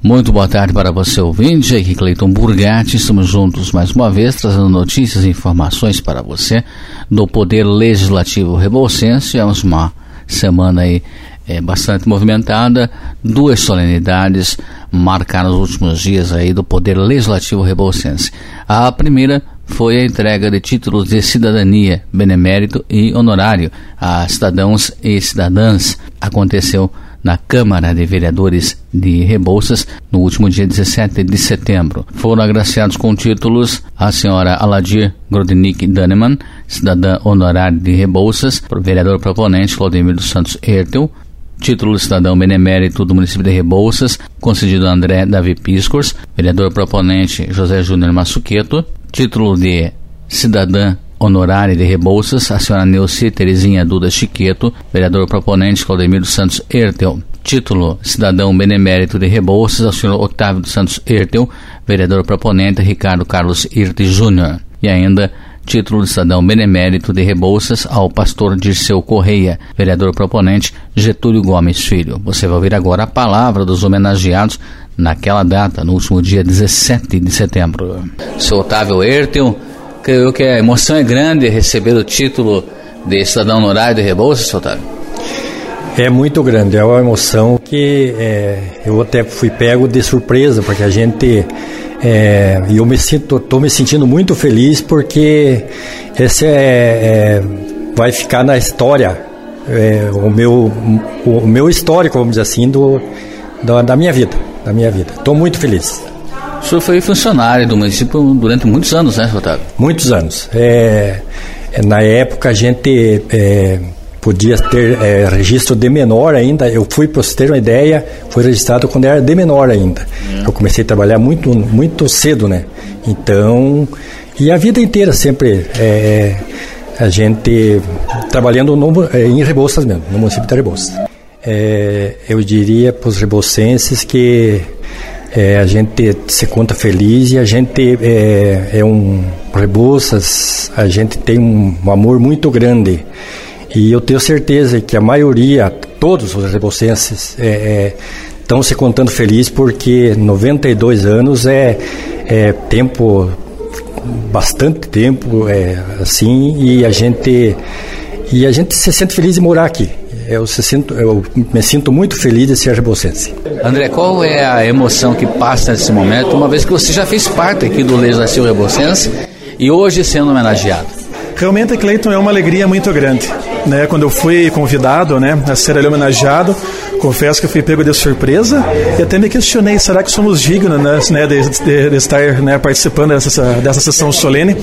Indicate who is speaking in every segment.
Speaker 1: Muito boa tarde para você ouvinte, aqui Cleiton Burgatti, estamos juntos mais uma vez trazendo notícias e informações para você do Poder Legislativo Rebolsense, é uma semana aí é, bastante movimentada, duas solenidades marcaram os últimos dias aí do Poder Legislativo Rebolsense. A primeira foi a entrega de títulos de cidadania, benemérito e honorário a cidadãos e cidadãs. Aconteceu na Câmara de Vereadores de Rebouças no último dia 17 de setembro. Foram agraciados com títulos a senhora Aladir Grodnik Daneman, cidadã honorária de Rebouças, vereador proponente Claudemir dos Santos Ertel, título cidadão benemérito do município de Rebouças, concedido a André Davi Piscors, vereador proponente José Júnior Massuqueto, título de cidadã honorária de Rebouças, a senhora Neuci Terezinha Duda Chiqueto, vereador proponente Claudemir dos Santos Ertel. Título Cidadão Benemérito de Rebouças, ao senhor Otávio dos Santos Ertel, vereador proponente Ricardo Carlos Irte Júnior. E ainda título de cidadão benemérito de Rebouças ao pastor Dirceu Correia, vereador proponente Getúlio Gomes Filho. Você vai ouvir agora a palavra dos homenageados naquela data, no último dia 17 de setembro. Seu Otávio Ertel, creio que a emoção é grande receber o título de cidadão honorário de Rebouças, Otávio.
Speaker 2: É muito grande, é uma emoção que é, eu até fui pego de surpresa, porque a gente é, eu me sinto, estou me sentindo muito feliz porque esse é, é vai ficar na história é, o meu o, meu histórico, vamos dizer assim, do, da, da minha vida, da minha vida. Estou muito feliz.
Speaker 1: O senhor foi funcionário do município durante muitos anos, né, Otávio?
Speaker 2: Muitos anos. É, é, na época a gente é, podia ter é, registro de menor ainda. Eu fui, para você ter uma ideia, fui registrado quando era de menor ainda. Hum. Eu comecei a trabalhar muito, muito cedo, né? Então, e a vida inteira sempre é, a gente trabalhando no, é, em Rebouças mesmo, no município de Rebouças. É, eu diria para os rebouçenses que é, a gente se conta feliz e a gente é, é um Rebouças, a gente tem um, um, amor muito grande. E eu tenho certeza que a maioria, todos os rebouçenses estão é, é se contando feliz porque 92 anos é, é tempo, bastante tempo, é, assim, e a gente e a gente se sente feliz de morar aqui eu, sinto, eu me sinto muito feliz de ser rebouçense.
Speaker 1: André, qual é a emoção que passa nesse momento, uma vez que você já fez parte aqui do Legislativo Rebouçense e hoje sendo homenageado?
Speaker 3: Realmente, Cleiton, é uma alegria muito grande. Né? Quando eu fui convidado né, a ser ali homenageado, confesso que eu fui pego de surpresa e até me questionei, será que somos dignos né, de, de, de estar né, participando dessa, dessa sessão solene?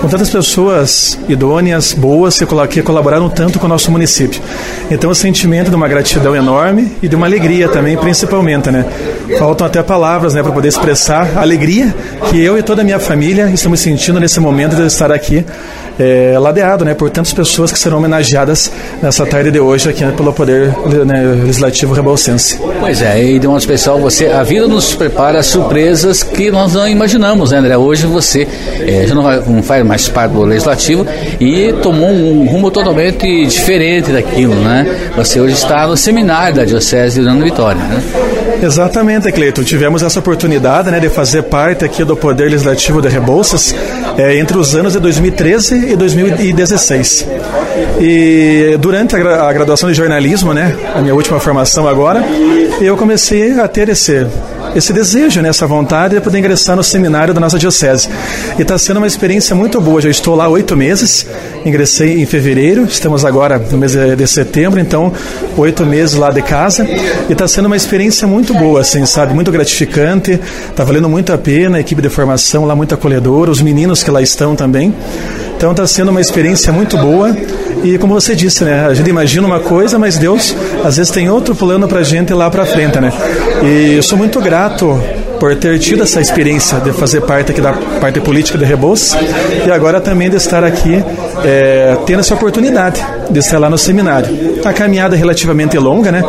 Speaker 3: com tantas pessoas idôneas, boas, que colaboraram tanto com o nosso município. Então, o sentimento de uma gratidão enorme e de uma alegria também, principalmente, né? Faltam até palavras, né, para poder expressar a alegria que eu e toda a minha família estamos sentindo nesse momento de estar aqui é, ladeado né, por tantas pessoas que serão homenageadas nessa tarde de hoje aqui pelo Poder né, Legislativo Rebalsense.
Speaker 1: Pois é, e de modo especial, você, a vida nos prepara surpresas que nós não imaginamos, né, André? Hoje você é, já não, vai, não faz mais parte do Legislativo e tomou um rumo totalmente diferente daquilo, né? Você hoje está no seminário da Diocese de Vitória, né?
Speaker 3: Exatamente, Cleiton. Tivemos essa oportunidade né, de fazer parte aqui do Poder Legislativo de Rebouças é, entre os anos de 2013 e 2016. E durante a, graduação de jornalismo, né, a minha última formação agora, eu comecei a ter esse esse desejo, né, essa vontade de poder ingressar no seminário da nossa diocese. E está sendo uma experiência muito boa. Já estou lá oito meses, ingressei em fevereiro, estamos agora no mês de setembro, então oito meses lá de casa. E está sendo uma experiência muito boa, assim, sabe? Muito gratificante, está valendo muito a pena, a equipe de formação lá muito acolhedora, os meninos que lá estão também. Então está sendo uma experiência muito boa e como você disse, né, a gente imagina uma coisa, mas Deus às vezes tem outro plano para a gente lá para frente, né? E eu sou muito grato por ter tido essa experiência de fazer parte aqui da parte política de Rebouças e agora também de estar aqui é, tendo essa oportunidade de estar lá no seminário. A caminhada é relativamente longa, né?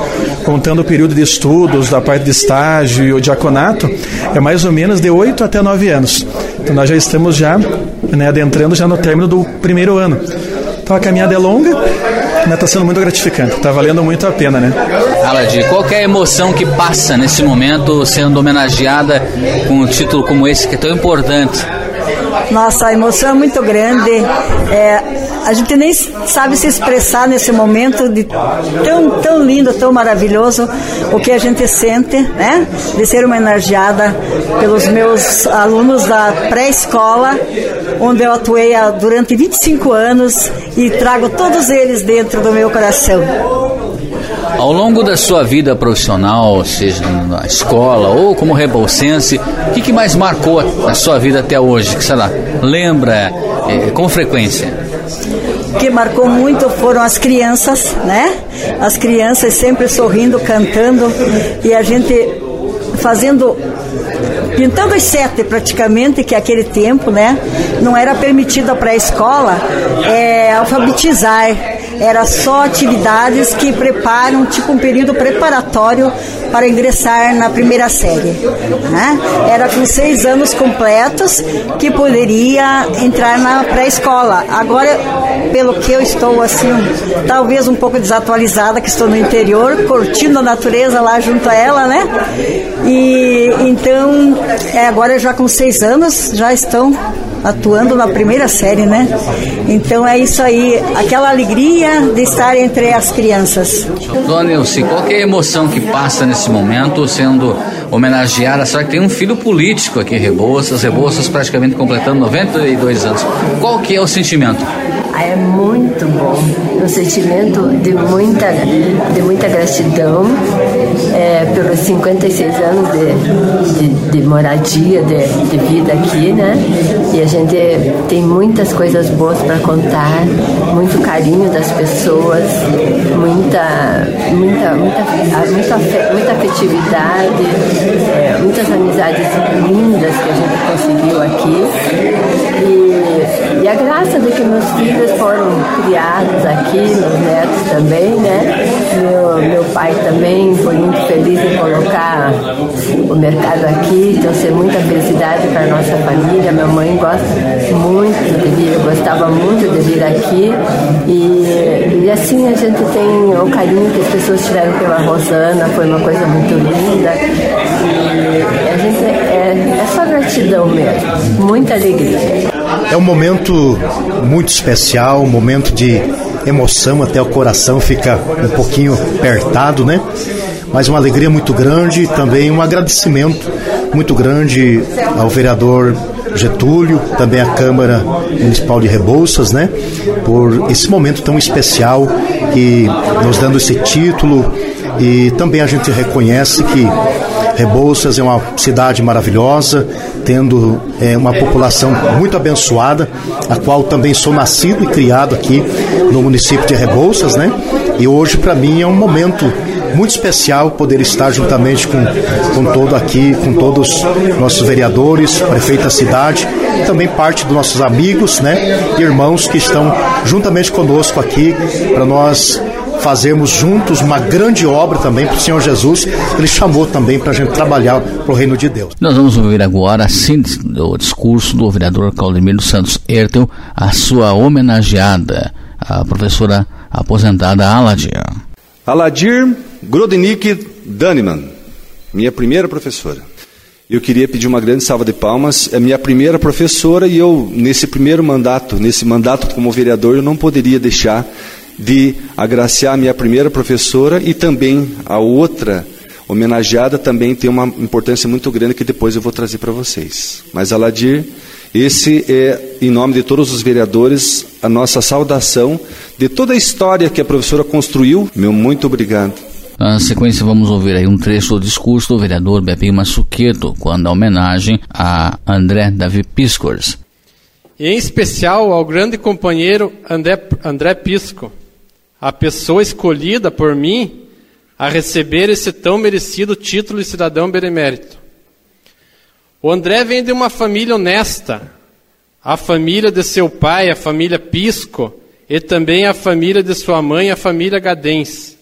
Speaker 3: Contando o período de estudos, da parte de estágio e o diaconato, é mais ou menos de 8 até 9 anos. Então nós já estamos já né, adentrando já no término do primeiro ano. Então a caminhada é longa, está né, sendo muito gratificante, está valendo muito a pena, né?
Speaker 1: Aladir, qual é a emoção que passa nesse momento sendo homenageada com um título como esse que é tão importante?
Speaker 4: Nossa, a emoção é muito grande. É, a gente nem sabe se expressar nesse momento de tão, tão lindo, tão maravilhoso o que a gente sente, né? De ser homenageada pelos meus alunos da pré-escola, onde eu atuei durante 25 anos e trago todos eles dentro do meu coração.
Speaker 1: Ao longo da sua vida profissional, seja na escola ou como rebolsense, o que, mais marcou a sua vida até hoje? Que, sei lá, lembra é, com frequência?
Speaker 4: Que marcou muito foram as crianças, né? As crianças sempre sorrindo, cantando e a gente fazendo pintando os sete praticamente, que aquele tempo, né? Não era permitido para a escola é, alfabetizar era só atividades que preparam, tipo um período preparatório para ingressar na primeira série. Né? Era com seis anos completos que poderia entrar na pré-escola. Agora, pelo que eu estou assim, talvez um pouco desatualizada, que estou no interior, curtindo a natureza lá junto a ela, né? E então, é, agora já com seis anos, já estão atuando na primeira série, né? Então é isso aí, aquela alegria de estar entre as crianças.
Speaker 1: Dona Elci, qual é a emoção que passa nesse momento sendo homenageada? Será que tem um filho político aqui em Rebouças, Rebouças praticamente completando 92 anos. Qual que é o sentimento?
Speaker 5: É muito bom. Um sentimento de muita, de muita gratidão é, pelos 56 anos de, de, de moradia, de, de, vida aqui, né? E a gente tem muitas coisas boas para contar, muito carinho das pessoas, muita, muita, muita, muita, muita afetividade, é, muitas amizades lindas que a gente conseguiu aqui. E, e a graça de que meus filhos foram criados aqui, meus netos também, né? Meu, meu pai também foi muito feliz em colocar o mercado aqui, trouxe muita felicidade para nossa família. Minha mãe gosta muito de vir, gostava muito de vir aqui. E, e assim a gente tem o carinho que as pessoas tiveram pela Rosana, foi uma coisa muito linda. E a gente é, gratidão mesmo, muita alegria.
Speaker 6: É um momento muito especial, um momento de emoção, até o coração fica um pouquinho apertado, né? Mas uma alegria muito grande e também um agradecimento muito grande ao vereador Getúlio, também à Câmara Municipal de Rebouças, né? Por esse momento tão especial que nos dando esse título e também a gente reconhece que Rebouças é uma cidade maravilhosa, tendo é, uma população muito abençoada, a qual também sou nascido e criado aqui no município de Rebouças, né? E hoje para mim é um momento muito especial poder estar juntamente com, com todo aqui, com todos nossos vereadores, prefeito da cidade, também parte dos nossos amigos, né, irmãos que estão juntamente conosco aqui para nós fazermos juntos uma grande obra também para o Senhor Jesus. Ele chamou também para a gente trabalhar para o reino de Deus.
Speaker 1: Nós vamos ouvir agora a síntese do discurso do vereador Claudemiro Santos Ertel, a sua homenageada, a professora aposentada Aladir.
Speaker 7: Aladir Grodnik Daniman, minha primeira professora. Eu queria pedir uma grande salva de palmas. É minha primeira professora e eu, nesse primeiro mandato, nesse mandato como vereador, eu não poderia deixar de agraciar a minha primeira professora e também a outra homenageada também tem uma importância muito grande que depois eu vou trazer para vocês. Mas Aladir, esse é, em nome de todos os vereadores, a nossa saudação de toda a história que a professora construiu. Meu muito obrigado.
Speaker 1: Na sequência, vamos ouvir aí um trecho do discurso do vereador Bebinho Massuqueto, quando a homenagem a André Davi Piscors.
Speaker 8: E em especial ao grande companheiro André, André Pisco, a pessoa escolhida por mim a receber esse tão merecido título de cidadão benemérito. O André vem de uma família honesta, a família de seu pai, a família Pisco, e também a família de sua mãe, a família Gadens.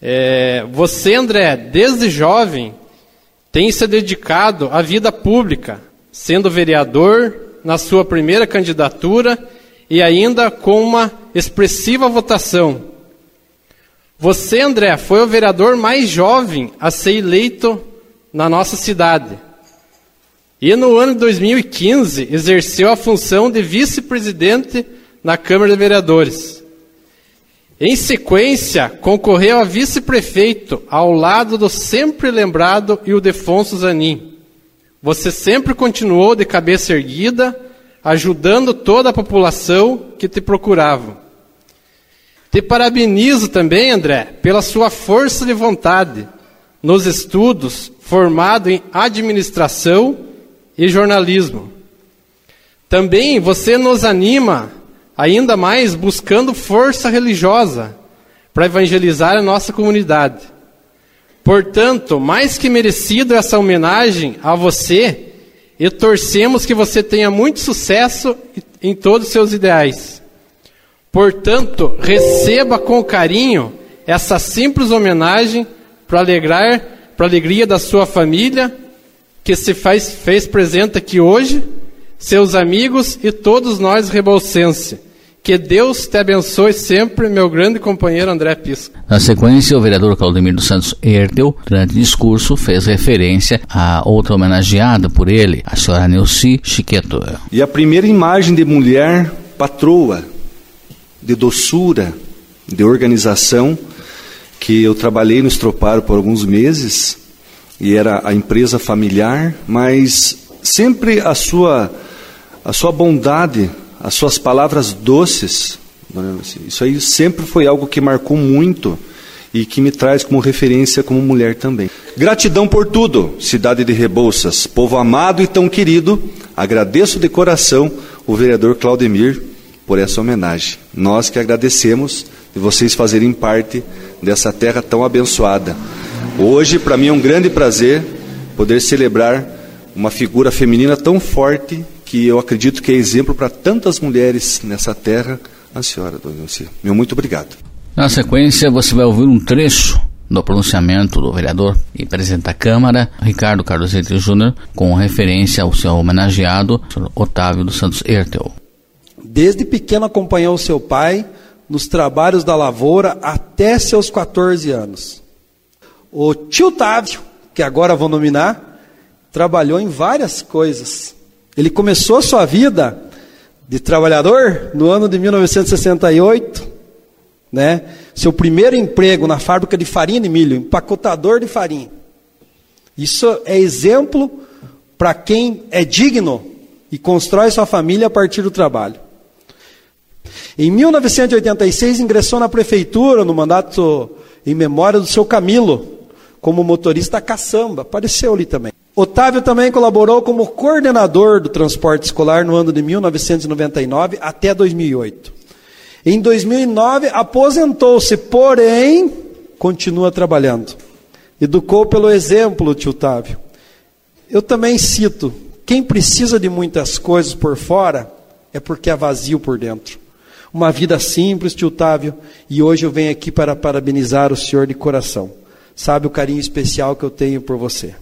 Speaker 8: É, você, André, desde jovem, tem se dedicado à vida pública, sendo vereador na sua primeira candidatura e ainda com uma expressiva votação. Você, André, foi o vereador mais jovem a ser eleito na nossa cidade. E no ano de 2015 exerceu a função de vice-presidente na Câmara de Vereadores. Em sequência, concorreu a vice-prefeito ao lado do sempre lembrado Ildefonso Zanin. Você sempre continuou de cabeça erguida, ajudando toda a população que te procurava. Te parabenizo também, André, pela sua força de vontade nos estudos, formado em administração e jornalismo. Também você nos anima ainda mais buscando força religiosa para evangelizar a nossa comunidade. Portanto, mais que merecido essa homenagem a você e torcemos que você tenha muito sucesso em todos os seus ideais. Portanto, receba com carinho essa simples homenagem para alegrar, para alegria da sua família, que se faz, fez presente aqui hoje, seus amigos e todos nós rebolsense. Que Deus te abençoe sempre, meu grande companheiro André Pisco.
Speaker 1: Na sequência, o vereador Claudemir dos Santos Ertel, durante o discurso, fez referência a outra homenageada por ele, a senhora Neuci Chiqueto.
Speaker 7: E a primeira imagem de mulher patroa, de doçura, de organização, que eu trabalhei no Estroparo por alguns meses, e era a empresa familiar, mas sempre a sua, a sua bondade as suas palavras doces. Isso aí sempre foi algo que marcou muito e que me traz como referência como mulher também. Gratidão por tudo, cidade de Rebouças, povo amado e tão querido. Agradeço de coração o vereador Claudemir por essa homenagem. Nós que agradecemos de vocês fazerem parte dessa terra tão abençoada. Hoje, para mim, é um grande prazer poder celebrar uma figura feminina tão forte que eu acredito que é exemplo para tantas mulheres nessa terra, a senhora, dona Lucia. Meu muito obrigado.
Speaker 1: Na sequência, você vai ouvir um trecho do pronunciamento do vereador e presidente da Câmara, Ricardo Carlos Ertel Júnior, com referência ao seu homenageado, Otávio dos Santos Ertel.
Speaker 9: Desde pequeno acompanhou seu pai nos trabalhos da lavoura até seus 14 anos. O tio Otávio, que agora vou nominar, trabalhou em várias coisas ele começou a sua vida de trabalhador no ano de 1968, né? Seu primeiro emprego na fábrica de farinha de milho, empacotador de farinha. Isso é exemplo para quem é digno e constrói sua família a partir do trabalho. Em 1986 ingressou na prefeitura no mandato em memória do seu Camilo, como motorista caçamba, apareceu ali também. Otávio também colaborou como coordenador do transporte escolar no ano de 1999 até 2008. Em 2009, aposentou-se, porém, continua trabalhando. Educou pelo exemplo, tio Otávio. Eu também cito: quem precisa de muitas coisas por fora é porque é vazio por dentro. Uma vida simples, tio Otávio, e hoje eu venho aqui para parabenizar o senhor de coração. Sabe o carinho especial que eu tenho por você.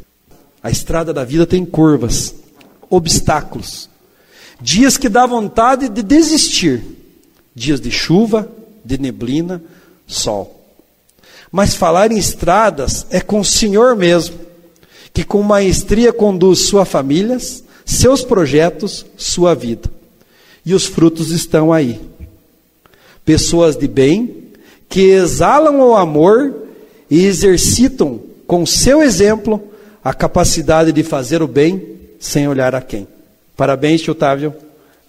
Speaker 9: A estrada da vida tem curvas, obstáculos. Dias que dá vontade de desistir. Dias de chuva, de neblina, sol. Mas falar em estradas é com o Senhor mesmo, que com maestria conduz sua família, seus projetos, sua vida. E os frutos estão aí. Pessoas de bem que exalam o amor e exercitam com seu exemplo a capacidade de fazer o bem sem olhar a quem. Parabéns, tio Otávio.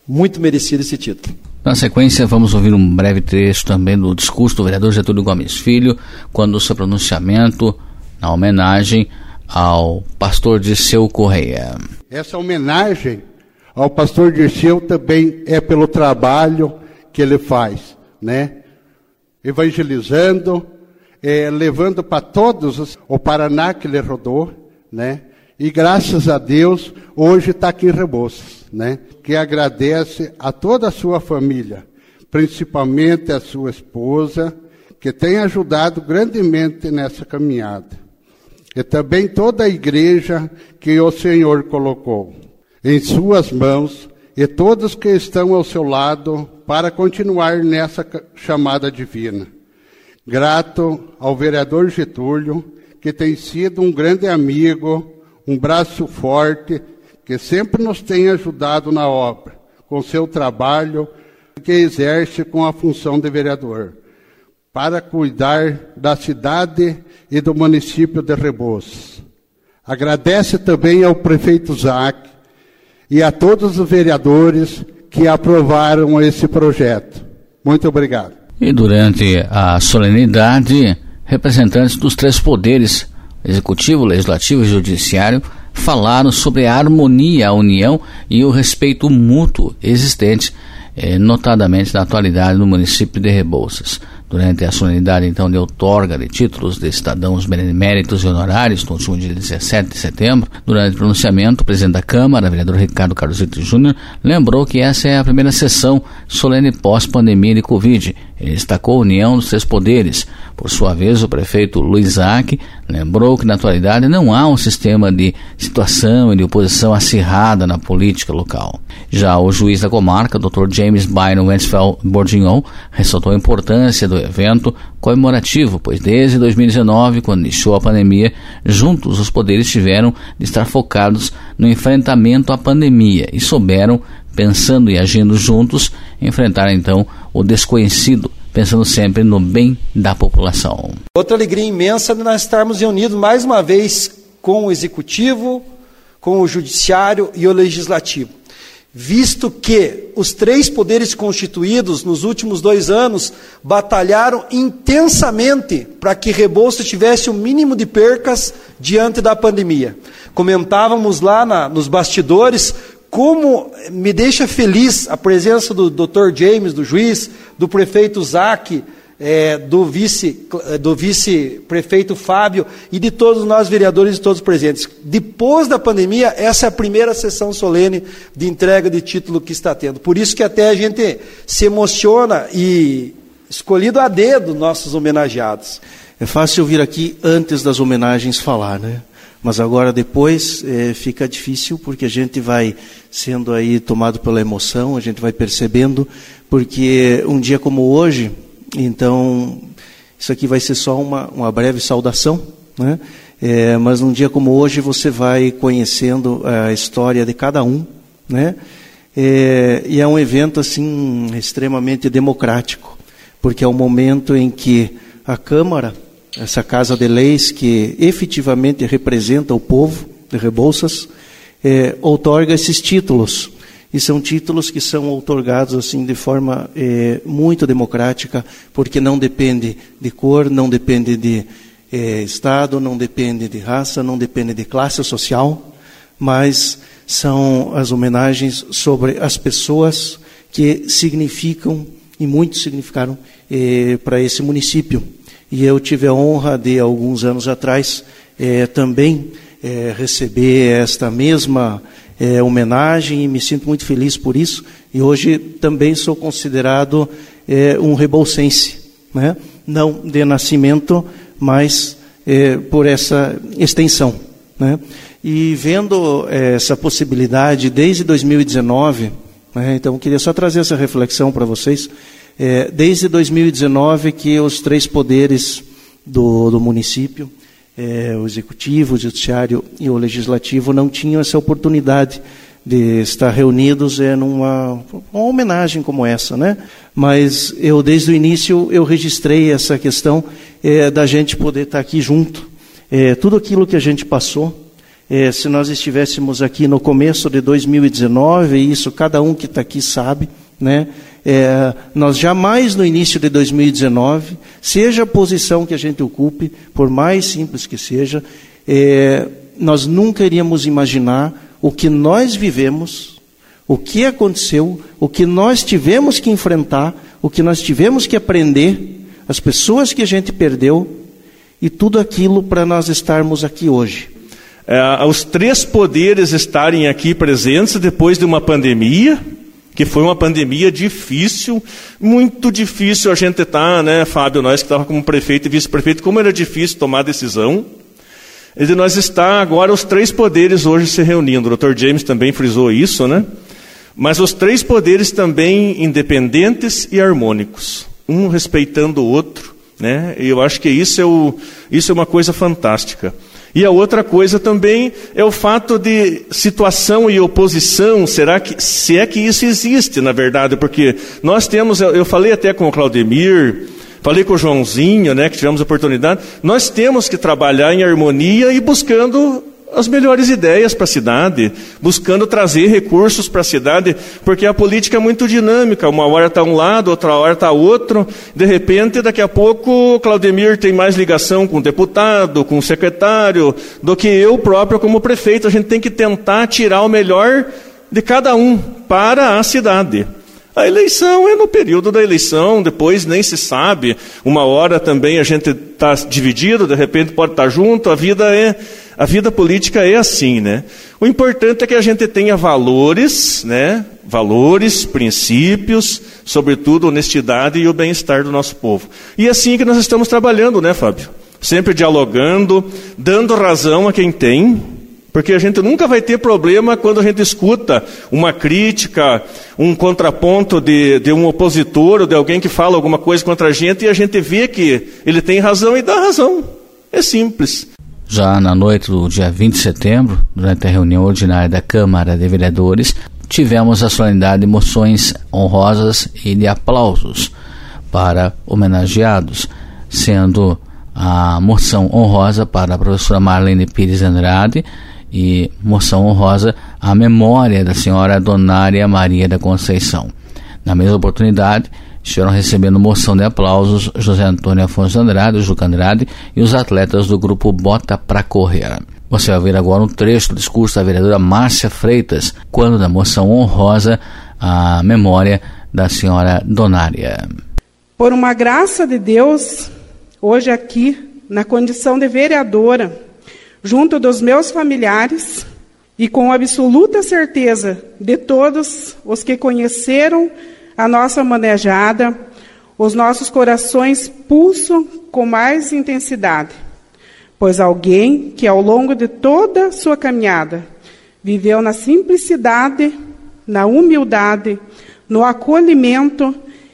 Speaker 9: Muito merecido esse título.
Speaker 1: Na sequência, vamos ouvir um breve trecho também do discurso do vereador Getúlio Gomes Filho, quando o seu pronunciamento na homenagem ao pastor Dirceu Correia.
Speaker 10: Essa homenagem ao pastor Dirceu também é pelo trabalho que ele faz, né? Evangelizando, é, levando para todos o Paraná que ele rodou, né? E graças a Deus, hoje está aqui em Rebouças, né? Que agradece a toda a sua família, principalmente a sua esposa, que tem ajudado grandemente nessa caminhada. E também toda a igreja que o Senhor colocou em suas mãos e todos que estão ao seu lado para continuar nessa chamada divina. Grato ao vereador Getúlio, que tem sido um grande amigo, um braço forte, que sempre nos tem ajudado na obra, com seu trabalho que exerce com a função de vereador, para cuidar da cidade e do município de Rebouças. Agradece também ao prefeito Zac e a todos os vereadores que aprovaram esse projeto. Muito obrigado.
Speaker 1: E durante a solenidade, representantes dos três poderes, executivo, legislativo e judiciário, falaram sobre a harmonia, a união e o respeito mútuo existente, eh, notadamente na atualidade no município de Rebouças. Durante a solenidade, então, de outorga de títulos de cidadãos beneméritos e honorários, no último dia 17 de setembro, durante o pronunciamento, o presidente da Câmara, vereador Ricardo Carlosito Júnior, lembrou que essa é a primeira sessão solene pós-pandemia de Covid. Ele destacou a união dos três poderes. Por sua vez, o prefeito Luiz Isaac lembrou que, na atualidade, não há um sistema de situação e de oposição acirrada na política local. Já o juiz da comarca, Dr. James Byron Westphal Bourguignon, ressaltou a importância do evento comemorativo, pois desde 2019, quando iniciou a pandemia, juntos os poderes tiveram de estar focados no enfrentamento à pandemia e souberam, pensando e agindo juntos, enfrentar então o desconhecido, pensando sempre no bem da população.
Speaker 9: Outra alegria imensa de nós estarmos reunidos mais uma vez com o executivo, com o judiciário e o legislativo visto que os três poderes constituídos nos últimos dois anos batalharam intensamente para que Rebouças tivesse o mínimo de percas diante da pandemia. Comentávamos lá na, nos bastidores como me deixa feliz a presença do Dr. James, do juiz, do prefeito Zac, é, do vice é, do vice-prefeito Fábio e de todos nós vereadores e todos presentes. Depois da pandemia, essa é a primeira sessão solene de entrega de título que está tendo. Por isso que até a gente se emociona e escolhido a dedo nossos homenageados.
Speaker 11: É fácil vir aqui antes das homenagens falar, né? Mas agora depois é, fica difícil porque a gente vai sendo aí tomado pela emoção, a gente vai percebendo, porque um dia como hoje, então, isso aqui vai ser só uma, uma breve saudação, né? É, mas num dia como hoje você vai conhecendo a história de cada um, né? É, e é um evento assim extremamente democrático, porque é o momento em que a Câmara, essa casa de leis que efetivamente representa o povo de Rebouças, é, outorga esses títulos e são títulos que são outorgados assim de forma é, muito democrática, porque não depende de cor, não depende de é, estado, não depende de raça, não depende de classe social, mas são as homenagens sobre as pessoas que significam e muito significaram é, para esse município. E eu tive a honra de alguns anos atrás também receber esta mesma é, homenagem e me sinto muito feliz por isso. E hoje também sou considerado é, um rebolsense, né? não de nascimento, mas é, por essa extensão. Né? E vendo é, essa possibilidade desde 2019, né? então queria só trazer essa reflexão para vocês. É, desde 2019 que os três poderes do, do município é, o executivo, o judiciário e o legislativo não tinham essa oportunidade de estar reunidos é numa uma homenagem como essa, né? Mas eu desde o início eu registrei essa questão é, da gente poder estar aqui junto, é, tudo aquilo que a gente passou. É, se nós estivéssemos aqui no começo de 2019, e isso cada um que está aqui sabe, né? É, nós jamais no início de 2019, seja a posição que a gente ocupe, por mais simples que seja, é, nós nunca iríamos imaginar o que nós vivemos, o que aconteceu, o que nós tivemos que enfrentar, o que nós tivemos que aprender, as pessoas que a gente perdeu e tudo aquilo para nós estarmos aqui hoje.
Speaker 12: É, os três poderes estarem aqui presentes depois de uma pandemia que foi uma pandemia difícil, muito difícil a gente estar, tá, né, Fábio, nós que estávamos como prefeito e vice-prefeito, como era difícil tomar decisão. E de nós está agora os três poderes hoje se reunindo. O Dr. James também frisou isso, né? mas os três poderes também independentes e harmônicos, um respeitando o outro, né? E eu acho que isso é, o, isso é uma coisa fantástica. E a outra coisa também é o fato de situação e oposição, será que, se é que isso existe, na verdade, porque nós temos, eu falei até com o Claudemir, falei com o Joãozinho, né, que tivemos oportunidade, nós temos que trabalhar em harmonia e buscando as melhores ideias para a cidade, buscando trazer recursos para a cidade, porque a política é muito dinâmica, uma hora está um lado, outra hora está outro, de repente, daqui a pouco, Claudemir tem mais ligação com o deputado, com o secretário, do que eu próprio como prefeito. A gente tem que tentar tirar o melhor de cada um para a cidade. A eleição é no período da eleição, depois nem se sabe. Uma hora também a gente está dividido, de repente pode estar tá junto. A vida é a vida política é assim, né? O importante é que a gente tenha valores, né? Valores, princípios, sobretudo honestidade e o bem-estar do nosso povo. E é assim que nós estamos trabalhando, né, Fábio? Sempre dialogando, dando razão a quem tem, porque a gente nunca vai ter problema quando a gente escuta uma crítica, um contraponto de, de um opositor ou de alguém que fala alguma coisa contra a gente e a gente vê que ele tem razão e dá razão. É simples.
Speaker 1: Já na noite do dia 20 de setembro, durante a reunião ordinária da Câmara de Vereadores, tivemos a solenidade de moções honrosas e de aplausos para homenageados, sendo a moção honrosa para a professora Marlene Pires Andrade, e moção honrosa à memória da senhora Donária Maria da Conceição. Na mesma oportunidade, estiveram recebendo moção de aplausos José Antônio Afonso Andrade, Juca Andrade e os atletas do grupo Bota Pra Correr. Você vai ver agora um trecho do discurso da vereadora Márcia Freitas, quando da moção honrosa à memória da senhora Donária.
Speaker 13: Por uma graça de Deus, hoje aqui, na condição de vereadora, junto dos meus familiares e com absoluta certeza de todos os que conheceram a nossa manejada, os nossos corações pulsam com mais intensidade, pois alguém que ao longo de toda a sua caminhada viveu na simplicidade, na humildade, no acolhimento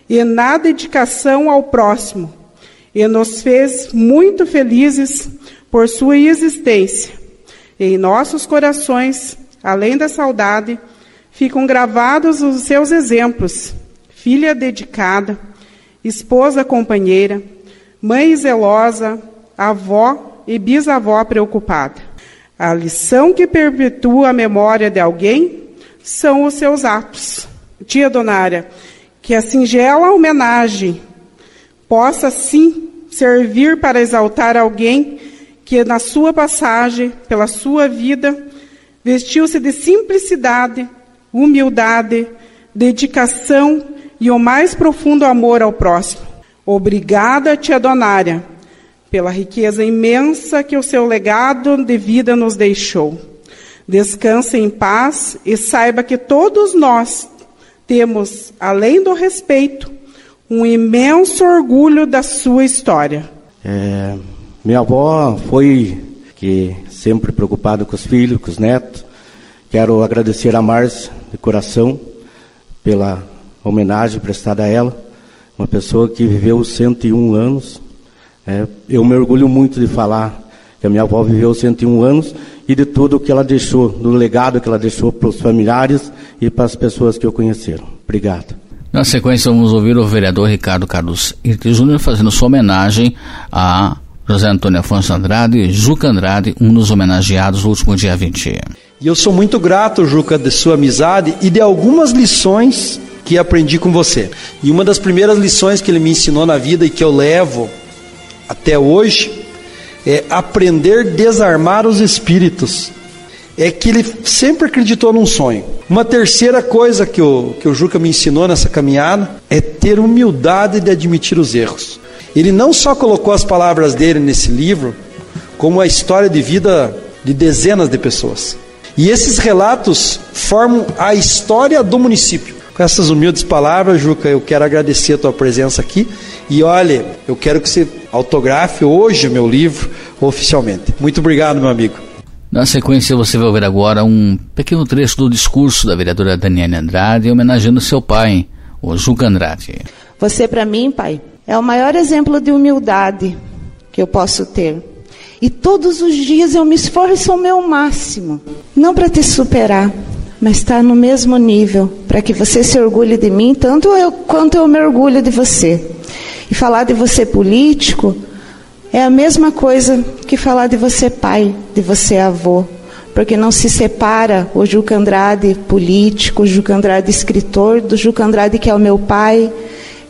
Speaker 13: e na dedicação ao próximo, e nos fez muito felizes por sua existência. Em nossos corações, além da saudade, ficam gravados os seus exemplos: filha dedicada, esposa companheira, mãe zelosa, avó e bisavó preocupada. A lição que perpetua a memória de alguém são os seus atos. Tia Donária, que a singela homenagem possa sim servir para exaltar alguém que na sua passagem, pela sua vida, vestiu-se de simplicidade, humildade, dedicação e o mais profundo amor ao próximo. Obrigada, tia Donária, pela riqueza imensa que o seu legado de vida nos deixou. Descanse em paz e saiba que todos nós temos, além do respeito, um imenso orgulho da sua história.
Speaker 14: É, minha avó foi que sempre preocupada com os filhos, com os netos. Quero agradecer a Márcia de coração pela homenagem prestada a ela, uma pessoa que viveu 101 anos. É, eu me orgulho muito de falar que a minha avó viveu 101 anos e de tudo que ela deixou, do legado que ela deixou para os familiares e para as pessoas que eu conheceram. Obrigado.
Speaker 1: Na sequência, vamos ouvir o vereador Ricardo Carlos Irte Júnior fazendo sua homenagem a José Antônio Afonso Andrade e Juca Andrade, um dos homenageados no último dia 20.
Speaker 9: E eu sou muito grato, Juca, de sua amizade e de algumas lições que aprendi com você. E uma das primeiras lições que ele me ensinou na vida e que eu levo até hoje é aprender a desarmar os espíritos. É que ele sempre acreditou num sonho. Uma terceira coisa que o, que o Juca me ensinou nessa caminhada é ter humildade de admitir os erros. Ele não só colocou as palavras dele nesse livro, como a história de vida de dezenas de pessoas. E esses relatos formam a história do município. Com essas humildes palavras, Juca, eu quero agradecer a tua presença aqui. E olha, eu quero que você autografe hoje o meu livro oficialmente. Muito obrigado, meu amigo.
Speaker 1: Na sequência, você vai ouvir agora um pequeno trecho do discurso da vereadora Daniela Andrade homenageando seu pai, o Juca Andrade.
Speaker 15: Você, para mim, pai, é o maior exemplo de humildade que eu posso ter. E todos os dias eu me esforço ao meu máximo, não para te superar, mas estar tá no mesmo nível, para que você se orgulhe de mim, tanto eu quanto eu me orgulho de você. E falar de você político é a mesma coisa que falar de você pai, de você avô, porque não se separa o Juca Andrade político, o Juca Andrade escritor, do Juca Andrade que é o meu pai,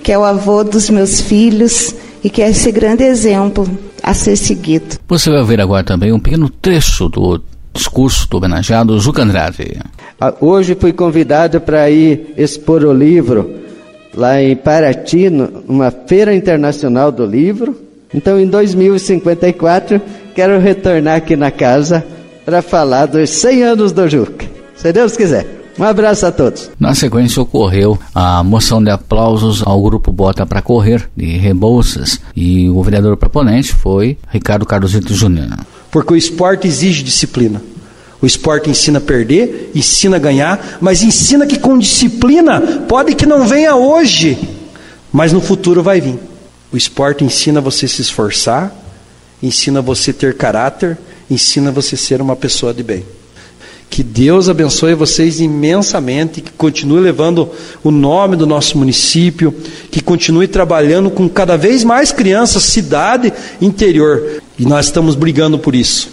Speaker 15: que é o avô dos meus filhos e que é esse grande exemplo a ser seguido.
Speaker 1: Você vai ver agora também um pequeno trecho do discurso do homenageado Juca Andrade.
Speaker 16: Ah, hoje fui convidado para ir expor o livro lá em Paraty, numa feira internacional do livro. Então, em 2054, quero retornar aqui na casa para falar dos 100 anos do Juca. Se Deus quiser. Um abraço a todos.
Speaker 1: Na sequência ocorreu a moção de aplausos ao grupo Bota para Correr de Rebouças e o vereador proponente foi Ricardo Carlosito Júnior.
Speaker 9: Porque o esporte exige disciplina. O esporte ensina a perder, ensina a ganhar, mas ensina que com disciplina pode que não venha hoje, mas no futuro vai vir. O esporte ensina você se esforçar, ensina você ter caráter, ensina você ser uma pessoa de bem. Que Deus abençoe vocês imensamente, que continue levando o nome do nosso município, que continue trabalhando com cada vez mais crianças, cidade, interior. E nós estamos brigando por isso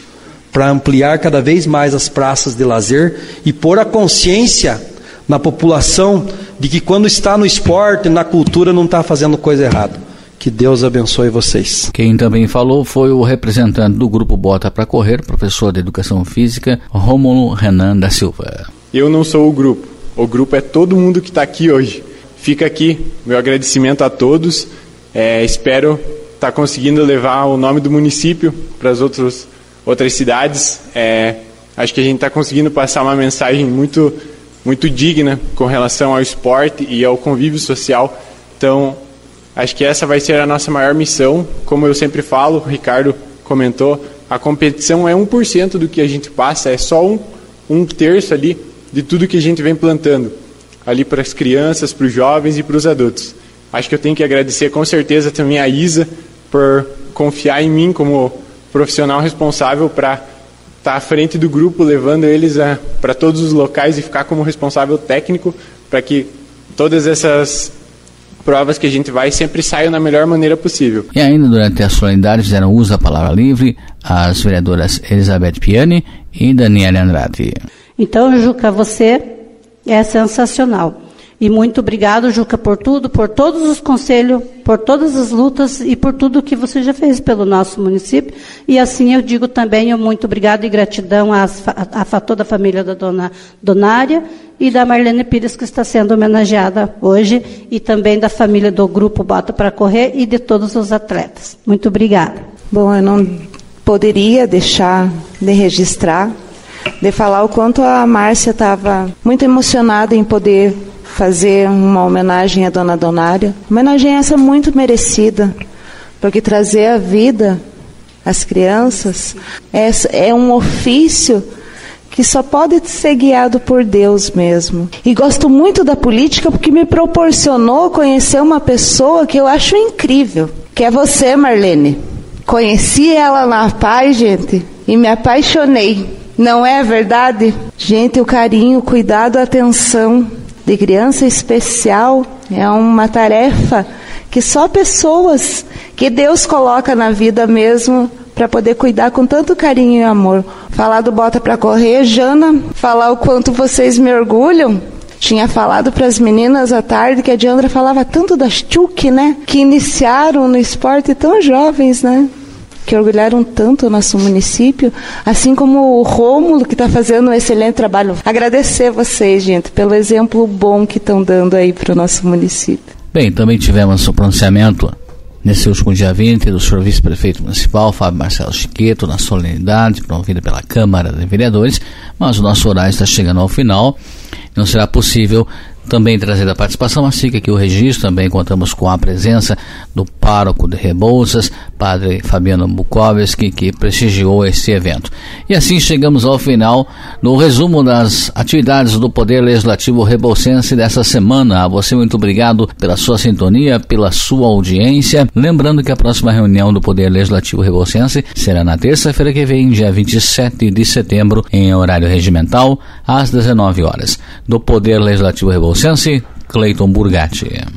Speaker 9: para ampliar cada vez mais as praças de lazer e pôr a consciência na população de que quando está no esporte, na cultura, não está fazendo coisa errada. Que Deus abençoe vocês.
Speaker 1: Quem também falou foi o representante do grupo Bota para Correr, professor de Educação Física, Rômulo Renan da Silva.
Speaker 17: Eu não sou o grupo. O grupo é todo mundo que está aqui hoje. Fica aqui meu agradecimento a todos. É, espero estar tá conseguindo levar o nome do município para as outras outras cidades. É, acho que a gente está conseguindo passar uma mensagem muito, muito digna com relação ao esporte e ao convívio social. Então, acho que essa vai ser a nossa maior missão. Como eu sempre falo, o Ricardo comentou, a competição é 1% do que a gente passa, é só um, um terço ali de tudo que a gente vem plantando, ali para as crianças, para os jovens e para os adultos. Acho que eu tenho que agradecer com certeza também a Isa por confiar em mim como profissional responsável para estar tá à frente do grupo, levando eles para todos os locais e ficar como responsável técnico para que todas essas provas que a gente vai sempre saiam da melhor maneira possível.
Speaker 1: E ainda durante a solenidade fizeram uso da palavra livre as vereadoras Elizabeth Piani e Daniela Andrade.
Speaker 18: Então, Juca, você é sensacional. E muito obrigado, Juca, por tudo, por todos os conselhos, por todas as lutas e por tudo que você já fez pelo nosso município. E assim eu digo também muito obrigado e gratidão a, a, a toda a família da dona Donária e da Marlene Pires, que está sendo homenageada hoje, e também da família do Grupo Bota para Correr e de todos os atletas. Muito obrigada.
Speaker 15: Bom, eu não poderia deixar de registrar, de falar o quanto a Márcia estava muito emocionada em poder fazer uma homenagem à Dona Donária. Homenagem essa muito merecida, porque trazer a vida às crianças é, é um ofício que só pode ser guiado por Deus mesmo. E gosto muito da política porque me proporcionou conhecer uma pessoa que eu acho incrível, que é você, Marlene. Conheci ela na paz, gente, e me apaixonei. Não é verdade? Gente, o carinho, o cuidado, a atenção de criança especial é uma tarefa que só pessoas que Deus coloca na vida mesmo para poder cuidar com tanto carinho e amor. Falar do Bota para Correr, Jana, falar o quanto vocês me orgulham. Tinha falado para as meninas à tarde que a Diandra falava tanto das Tchuk, né? Que iniciaram no esporte tão jovens, né? Que orgulharam tanto o nosso município, assim como o Rômulo, que está fazendo um excelente trabalho. Agradecer vocês, gente, pelo exemplo bom que estão dando aí para o nosso município.
Speaker 1: Bem, também tivemos o pronunciamento nesse último dia 20 do senhor vice-prefeito municipal, Fábio Marcelo Chiqueto, na solenidade promovida pela Câmara de Vereadores, mas o nosso horário está chegando ao final. Não será possível também trazer a participação, assim que aqui o registro, também contamos com a presença do pároco de Rebouças, padre Fabiano Bukowski, que prestigiou esse evento. E assim chegamos ao final no resumo das atividades do Poder Legislativo Rebouçense dessa semana. A você muito obrigado pela sua sintonia, pela sua audiência. Lembrando que a próxima reunião do Poder Legislativo Rebouçense será na terça-feira que vem, dia 27 de setembro, em horário regimental, às 19 horas. Do Poder Legislativo Rebouçense, Cleiton Burgatti.